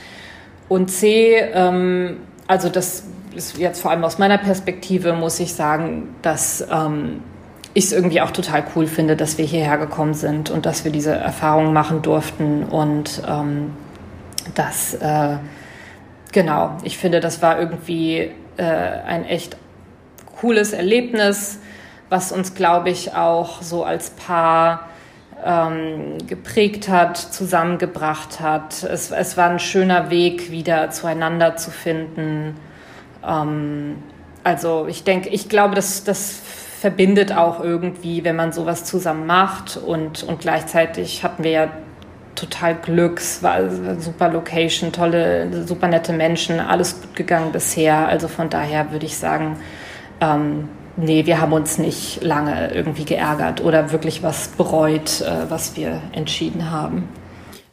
Und C, ähm, also das ist jetzt vor allem aus meiner Perspektive, muss ich sagen, dass ähm, ich es irgendwie auch total cool finde, dass wir hierher gekommen sind und dass wir diese Erfahrungen machen durften und ähm, dass, äh, genau, ich finde, das war irgendwie äh, ein echt cooles Erlebnis was uns, glaube ich, auch so als Paar ähm, geprägt hat, zusammengebracht hat. Es, es war ein schöner Weg, wieder zueinander zu finden. Ähm, also ich denke, ich glaube, das, das verbindet auch irgendwie, wenn man sowas zusammen macht. Und, und gleichzeitig hatten wir ja total Glück, es war super Location, tolle, super nette Menschen, alles gut gegangen bisher. Also von daher würde ich sagen, ähm, nee, wir haben uns nicht lange irgendwie geärgert oder wirklich was bereut, äh, was wir entschieden haben.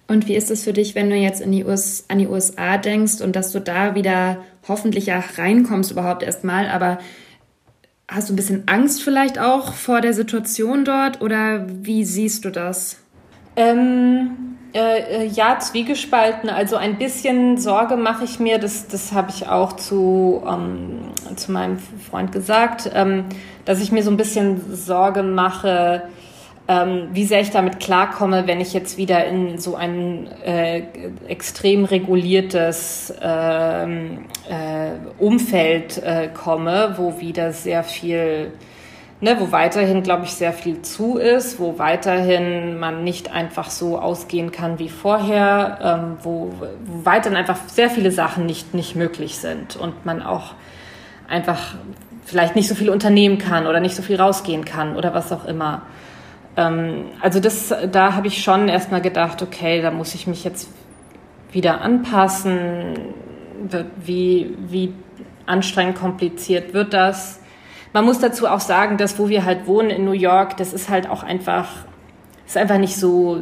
Und wie ist es für dich, wenn du jetzt die US, an die USA denkst und dass du da wieder hoffentlich ja reinkommst überhaupt erstmal, aber hast du ein bisschen Angst vielleicht auch vor der Situation dort oder wie siehst du das? Ähm, äh, äh, ja, zwiegespalten. Also ein bisschen Sorge mache ich mir, das, das habe ich auch zu, ähm, zu meinem Freund gesagt, ähm, dass ich mir so ein bisschen Sorge mache, ähm, wie sehr ich damit klarkomme, wenn ich jetzt wieder in so ein äh, extrem reguliertes ähm, äh, Umfeld äh, komme, wo wieder sehr viel ne, wo weiterhin, glaube ich, sehr viel zu ist, wo weiterhin man nicht einfach so ausgehen kann wie vorher, ähm, wo, wo weiterhin einfach sehr viele Sachen nicht, nicht möglich sind und man auch einfach vielleicht nicht so viel unternehmen kann oder nicht so viel rausgehen kann oder was auch immer. Ähm, also das, da habe ich schon erstmal gedacht, okay, da muss ich mich jetzt wieder anpassen. Wie, wie anstrengend kompliziert wird das? Man muss dazu auch sagen, dass wo wir halt wohnen in New York, das ist halt auch einfach, ist einfach nicht so,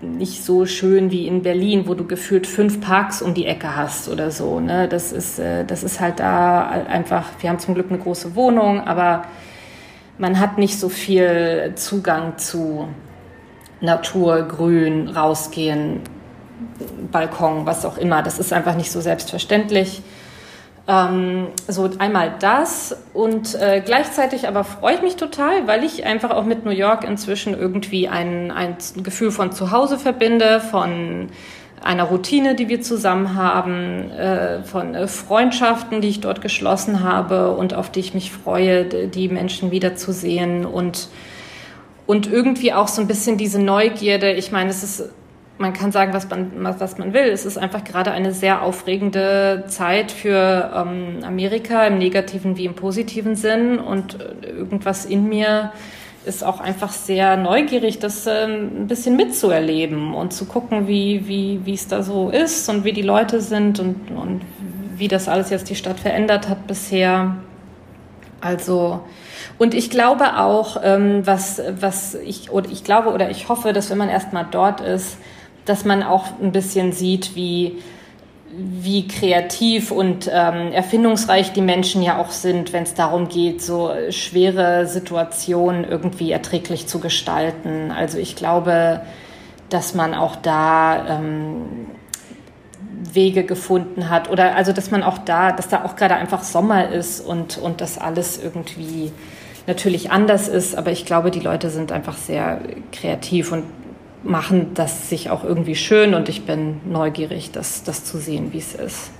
nicht so schön wie in Berlin, wo du gefühlt fünf Parks um die Ecke hast oder so. Ne? Das, ist, äh, das ist halt da einfach, wir haben zum Glück eine große Wohnung, aber man hat nicht so viel Zugang zu Natur, Grün, rausgehen, Balkon, was auch immer. Das ist einfach nicht so selbstverständlich. Ähm, so einmal das und äh, gleichzeitig aber freue ich mich total, weil ich einfach auch mit New York inzwischen irgendwie ein, ein Gefühl von Zuhause verbinde, von einer Routine, die wir zusammen haben, äh, von äh, Freundschaften, die ich dort geschlossen habe und auf die ich mich freue, die Menschen wiederzusehen und und irgendwie auch so ein bisschen diese Neugierde. Ich meine, es ist man kann sagen, was man, was man will. Es ist einfach gerade eine sehr aufregende Zeit für ähm, Amerika im negativen wie im positiven Sinn und äh, irgendwas in mir ist auch einfach sehr neugierig, das ähm, ein bisschen mitzuerleben und zu gucken, wie, wie, wie es da so ist und wie die Leute sind und, und wie das alles jetzt die Stadt verändert hat bisher. Also, und ich glaube auch, ähm, was, was ich, oder ich glaube oder ich hoffe, dass wenn man erstmal dort ist, dass man auch ein bisschen sieht, wie, wie kreativ und ähm, erfindungsreich die Menschen ja auch sind, wenn es darum geht, so schwere Situationen irgendwie erträglich zu gestalten. Also ich glaube, dass man auch da ähm, Wege gefunden hat oder also dass man auch da, dass da auch gerade einfach Sommer ist und, und das alles irgendwie natürlich anders ist, aber ich glaube, die Leute sind einfach sehr kreativ und machen das sich auch irgendwie schön und ich bin neugierig, das, das zu sehen, wie es ist.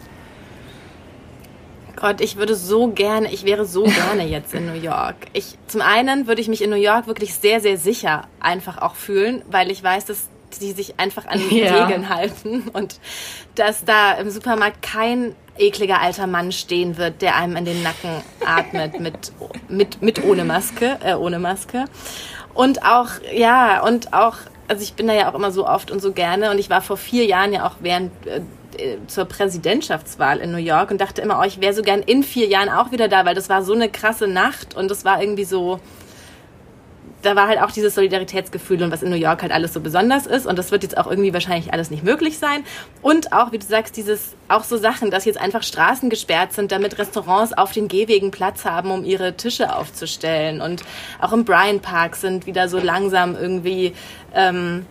Gott, ich würde so gerne, ich wäre so gerne jetzt in New York. Ich, zum einen würde ich mich in New York wirklich sehr, sehr sicher einfach auch fühlen, weil ich weiß, dass die sich einfach an die ja. Regeln halten und dass da im Supermarkt kein ekliger alter Mann stehen wird, der einem in den Nacken atmet mit, mit, mit ohne Maske, äh, ohne Maske. Und auch, ja, und auch also ich bin da ja auch immer so oft und so gerne. Und ich war vor vier Jahren ja auch während äh, zur Präsidentschaftswahl in New York und dachte immer, oh, ich wäre so gern in vier Jahren auch wieder da, weil das war so eine krasse Nacht und das war irgendwie so, da war halt auch dieses Solidaritätsgefühl und was in New York halt alles so besonders ist. Und das wird jetzt auch irgendwie wahrscheinlich alles nicht möglich sein. Und auch, wie du sagst, dieses, auch so Sachen, dass jetzt einfach Straßen gesperrt sind, damit Restaurants auf den Gehwegen Platz haben, um ihre Tische aufzustellen. Und auch im Bryant Park sind wieder so langsam irgendwie, ähm,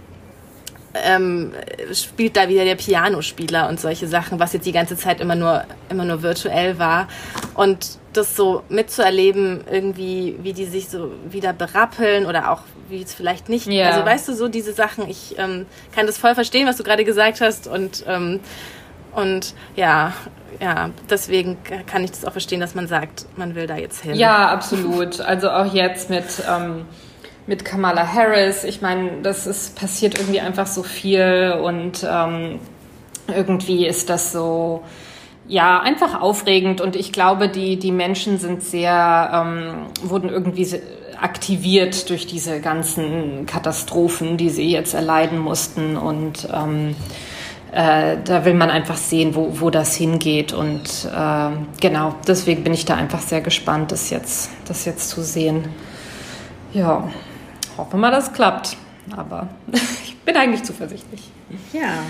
ähm, spielt da wieder der Pianospieler und solche Sachen, was jetzt die ganze Zeit immer nur, immer nur virtuell war. Und das so mitzuerleben, irgendwie, wie die sich so wieder berappeln oder auch wie es vielleicht nicht. Ja. Also weißt du, so diese Sachen, ich ähm, kann das voll verstehen, was du gerade gesagt hast und, ähm, und ja, ja, deswegen kann ich das auch verstehen, dass man sagt, man will da jetzt hin. Ja, absolut. Also auch jetzt mit, ähm, mit Kamala Harris. Ich meine, das ist passiert irgendwie einfach so viel und ähm, irgendwie ist das so ja, einfach aufregend und ich glaube, die, die Menschen sind sehr, ähm, wurden irgendwie aktiviert durch diese ganzen Katastrophen, die sie jetzt erleiden mussten und ähm, äh, da will man einfach sehen, wo, wo das hingeht und äh, genau, deswegen bin ich da einfach sehr gespannt, das jetzt, das jetzt zu sehen. Ja, hoffen wir mal, das klappt, aber ich bin eigentlich zuversichtlich. Ja,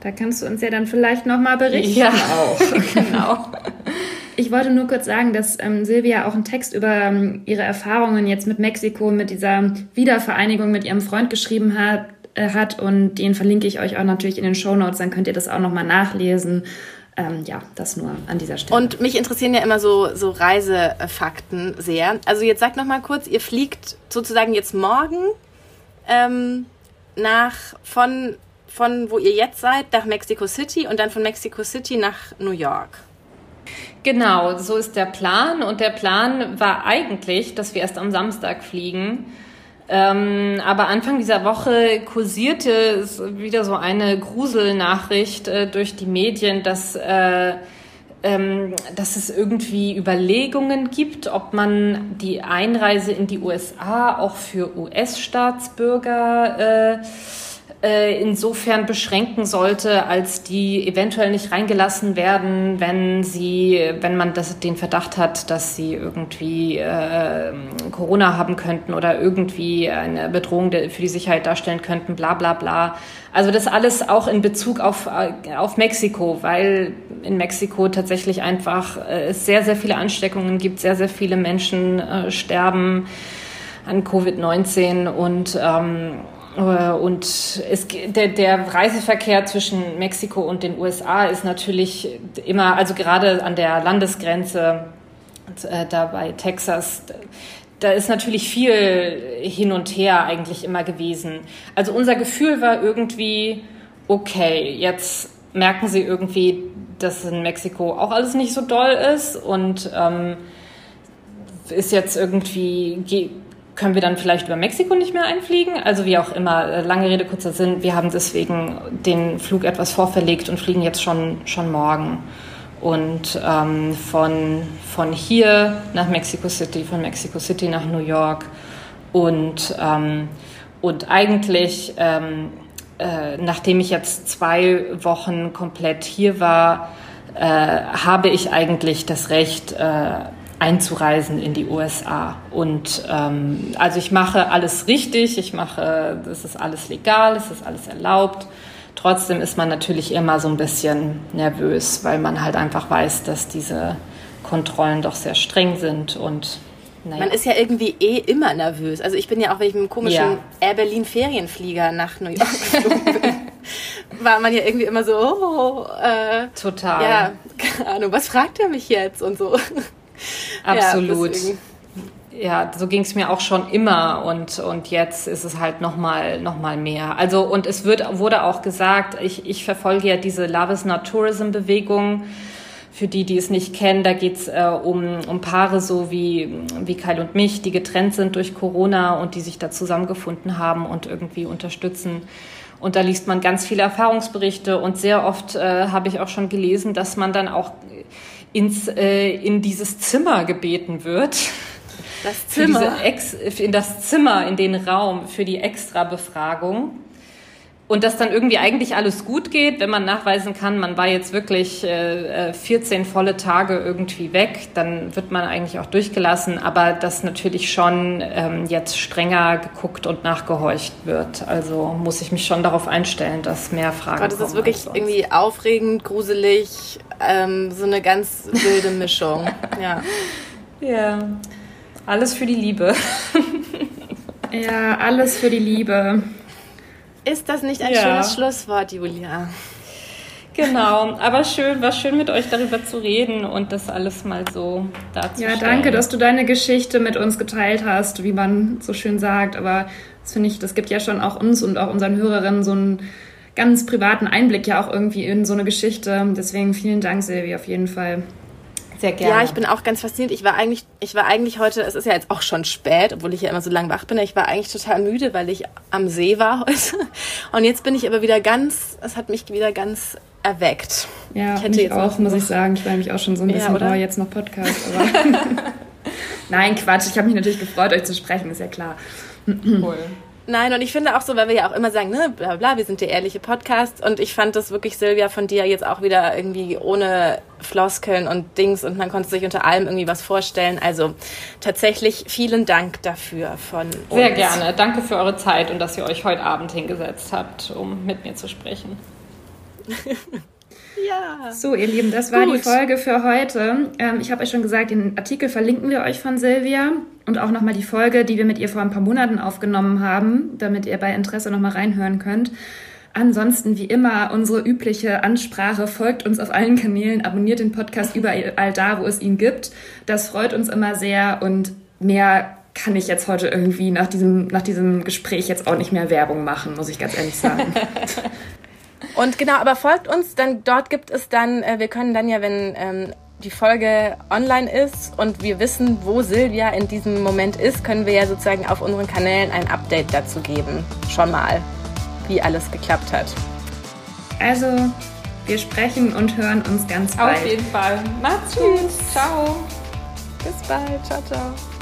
da kannst du uns ja dann vielleicht nochmal berichten. Ja, auch. genau. Ich wollte nur kurz sagen, dass ähm, Silvia auch einen Text über ähm, ihre Erfahrungen jetzt mit Mexiko, mit dieser Wiedervereinigung mit ihrem Freund geschrieben hat, äh, hat und den verlinke ich euch auch natürlich in den Show Notes, dann könnt ihr das auch nochmal nachlesen. Ähm, ja, das nur an dieser Stelle. Und mich interessieren ja immer so, so Reisefakten sehr. Also jetzt sagt nochmal kurz, ihr fliegt sozusagen jetzt morgen ähm, nach von von wo ihr jetzt seid nach Mexico City und dann von Mexico City nach New York. Genau, so ist der Plan. Und der Plan war eigentlich, dass wir erst am Samstag fliegen. Ähm, aber Anfang dieser Woche kursierte wieder so eine Gruselnachricht äh, durch die Medien, dass, äh, ähm, dass es irgendwie Überlegungen gibt, ob man die Einreise in die USA auch für US-Staatsbürger äh, äh, insofern beschränken sollte, als die eventuell nicht reingelassen werden, wenn sie, wenn man das, den Verdacht hat, dass sie irgendwie äh, Corona haben könnten oder irgendwie eine Bedrohung für die Sicherheit darstellen könnten, bla bla bla. Also das alles auch in Bezug auf, äh, auf Mexiko, weil in Mexiko tatsächlich einfach äh, es sehr, sehr viele Ansteckungen gibt, sehr, sehr viele Menschen äh, sterben an Covid-19 und ähm, äh, und es, der, der Reiseverkehr zwischen Mexiko und den USA ist natürlich immer, also gerade an der Landesgrenze, äh, da bei Texas, da ist natürlich viel hin und her eigentlich immer gewesen. Also unser Gefühl war irgendwie, okay, jetzt merken sie irgendwie, dass in Mexiko auch alles nicht so doll ist und ähm, ist jetzt irgendwie können wir dann vielleicht über Mexiko nicht mehr einfliegen. Also wie auch immer, äh, lange Rede, kurzer Sinn, wir haben deswegen den Flug etwas vorverlegt und fliegen jetzt schon, schon morgen. Und ähm, von, von hier nach Mexico City, von Mexico City nach New York. Und, ähm, und eigentlich, ähm, äh, nachdem ich jetzt zwei Wochen komplett hier war, äh, habe ich eigentlich das Recht, äh, einzureisen in die USA. Und ähm, also ich mache alles richtig, ich mache, das ist alles legal, es ist alles erlaubt. Trotzdem ist man natürlich immer so ein bisschen nervös, weil man halt einfach weiß, dass diese Kontrollen doch sehr streng sind und naja. Man ist ja irgendwie eh immer nervös. Also ich bin ja auch, wenn ich mit einem komischen ja. Air Berlin Ferienflieger nach New York geflogen bin, war man ja irgendwie immer so, oh, äh, total. Ja, keine Ahnung, was fragt er mich jetzt und so. Absolut. Ja, ja, so ging es mir auch schon immer und, und jetzt ist es halt nochmal noch mal mehr. Also und es wird, wurde auch gesagt, ich, ich verfolge ja diese Love is Not Tourism Bewegung. Für die, die es nicht kennen, da geht's äh, um, um Paare so wie, wie Kyle und mich, die getrennt sind durch Corona und die sich da zusammengefunden haben und irgendwie unterstützen. Und da liest man ganz viele Erfahrungsberichte und sehr oft äh, habe ich auch schon gelesen, dass man dann auch ins, äh, in dieses Zimmer gebeten wird. Das Zimmer? Ex, in das Zimmer, in den Raum für die Extra-Befragung. Und dass dann irgendwie eigentlich alles gut geht, wenn man nachweisen kann, man war jetzt wirklich äh, 14 volle Tage irgendwie weg, dann wird man eigentlich auch durchgelassen, aber dass natürlich schon ähm, jetzt strenger geguckt und nachgehorcht wird. Also muss ich mich schon darauf einstellen, dass mehr Fragen Gott, das kommen. ist wirklich irgendwie aufregend, gruselig, ähm, so eine ganz wilde Mischung. ja. Ja, alles für die Liebe. ja, alles für die Liebe. Ist das nicht ein ja. schönes Schlusswort, Julia? Genau, aber schön, war schön mit euch darüber zu reden und das alles mal so darzustellen. Ja, danke, dass du deine Geschichte mit uns geteilt hast, wie man so schön sagt. Aber das finde ich, das gibt ja schon auch uns und auch unseren Hörerinnen so einen ganz privaten Einblick ja auch irgendwie in so eine Geschichte. Deswegen vielen Dank, Silvi, auf jeden Fall. Sehr gerne. Ja, ich bin auch ganz fasziniert. Ich war eigentlich, ich war eigentlich heute, es ist ja jetzt auch schon spät, obwohl ich ja immer so lange wach bin. Ich war eigentlich total müde, weil ich am See war heute. Und jetzt bin ich aber wieder ganz, es hat mich wieder ganz erweckt. Ja, ich hätte mich auch, muss ich sagen. Ich war mich auch schon so ein bisschen, ja, oh, jetzt noch Podcast. Aber Nein, Quatsch. Ich habe mich natürlich gefreut, euch zu sprechen, ist ja klar. Cool. Nein, und ich finde auch so, weil wir ja auch immer sagen, ne, bla bla, wir sind der ehrliche Podcast. Und ich fand das wirklich, Silvia, von dir jetzt auch wieder irgendwie ohne Floskeln und Dings und man konnte sich unter allem irgendwie was vorstellen. Also tatsächlich vielen Dank dafür von uns. Sehr gerne. Danke für eure Zeit und dass ihr euch heute Abend hingesetzt habt, um mit mir zu sprechen. Ja. So, ihr Lieben, das war Gut. die Folge für heute. Ähm, ich habe euch schon gesagt, den Artikel verlinken wir euch von Silvia und auch nochmal die Folge, die wir mit ihr vor ein paar Monaten aufgenommen haben, damit ihr bei Interesse nochmal reinhören könnt. Ansonsten, wie immer, unsere übliche Ansprache folgt uns auf allen Kanälen, abonniert den Podcast überall da, wo es ihn gibt. Das freut uns immer sehr und mehr kann ich jetzt heute irgendwie nach diesem, nach diesem Gespräch jetzt auch nicht mehr Werbung machen, muss ich ganz ehrlich sagen. Und genau, aber folgt uns, dann dort gibt es dann, äh, wir können dann ja, wenn ähm, die Folge online ist und wir wissen, wo Silvia in diesem Moment ist, können wir ja sozusagen auf unseren Kanälen ein Update dazu geben. Schon mal, wie alles geklappt hat. Also, wir sprechen und hören uns ganz bald. Auf jeden Fall. Macht's gut. Ciao. Bis bald. Ciao, ciao.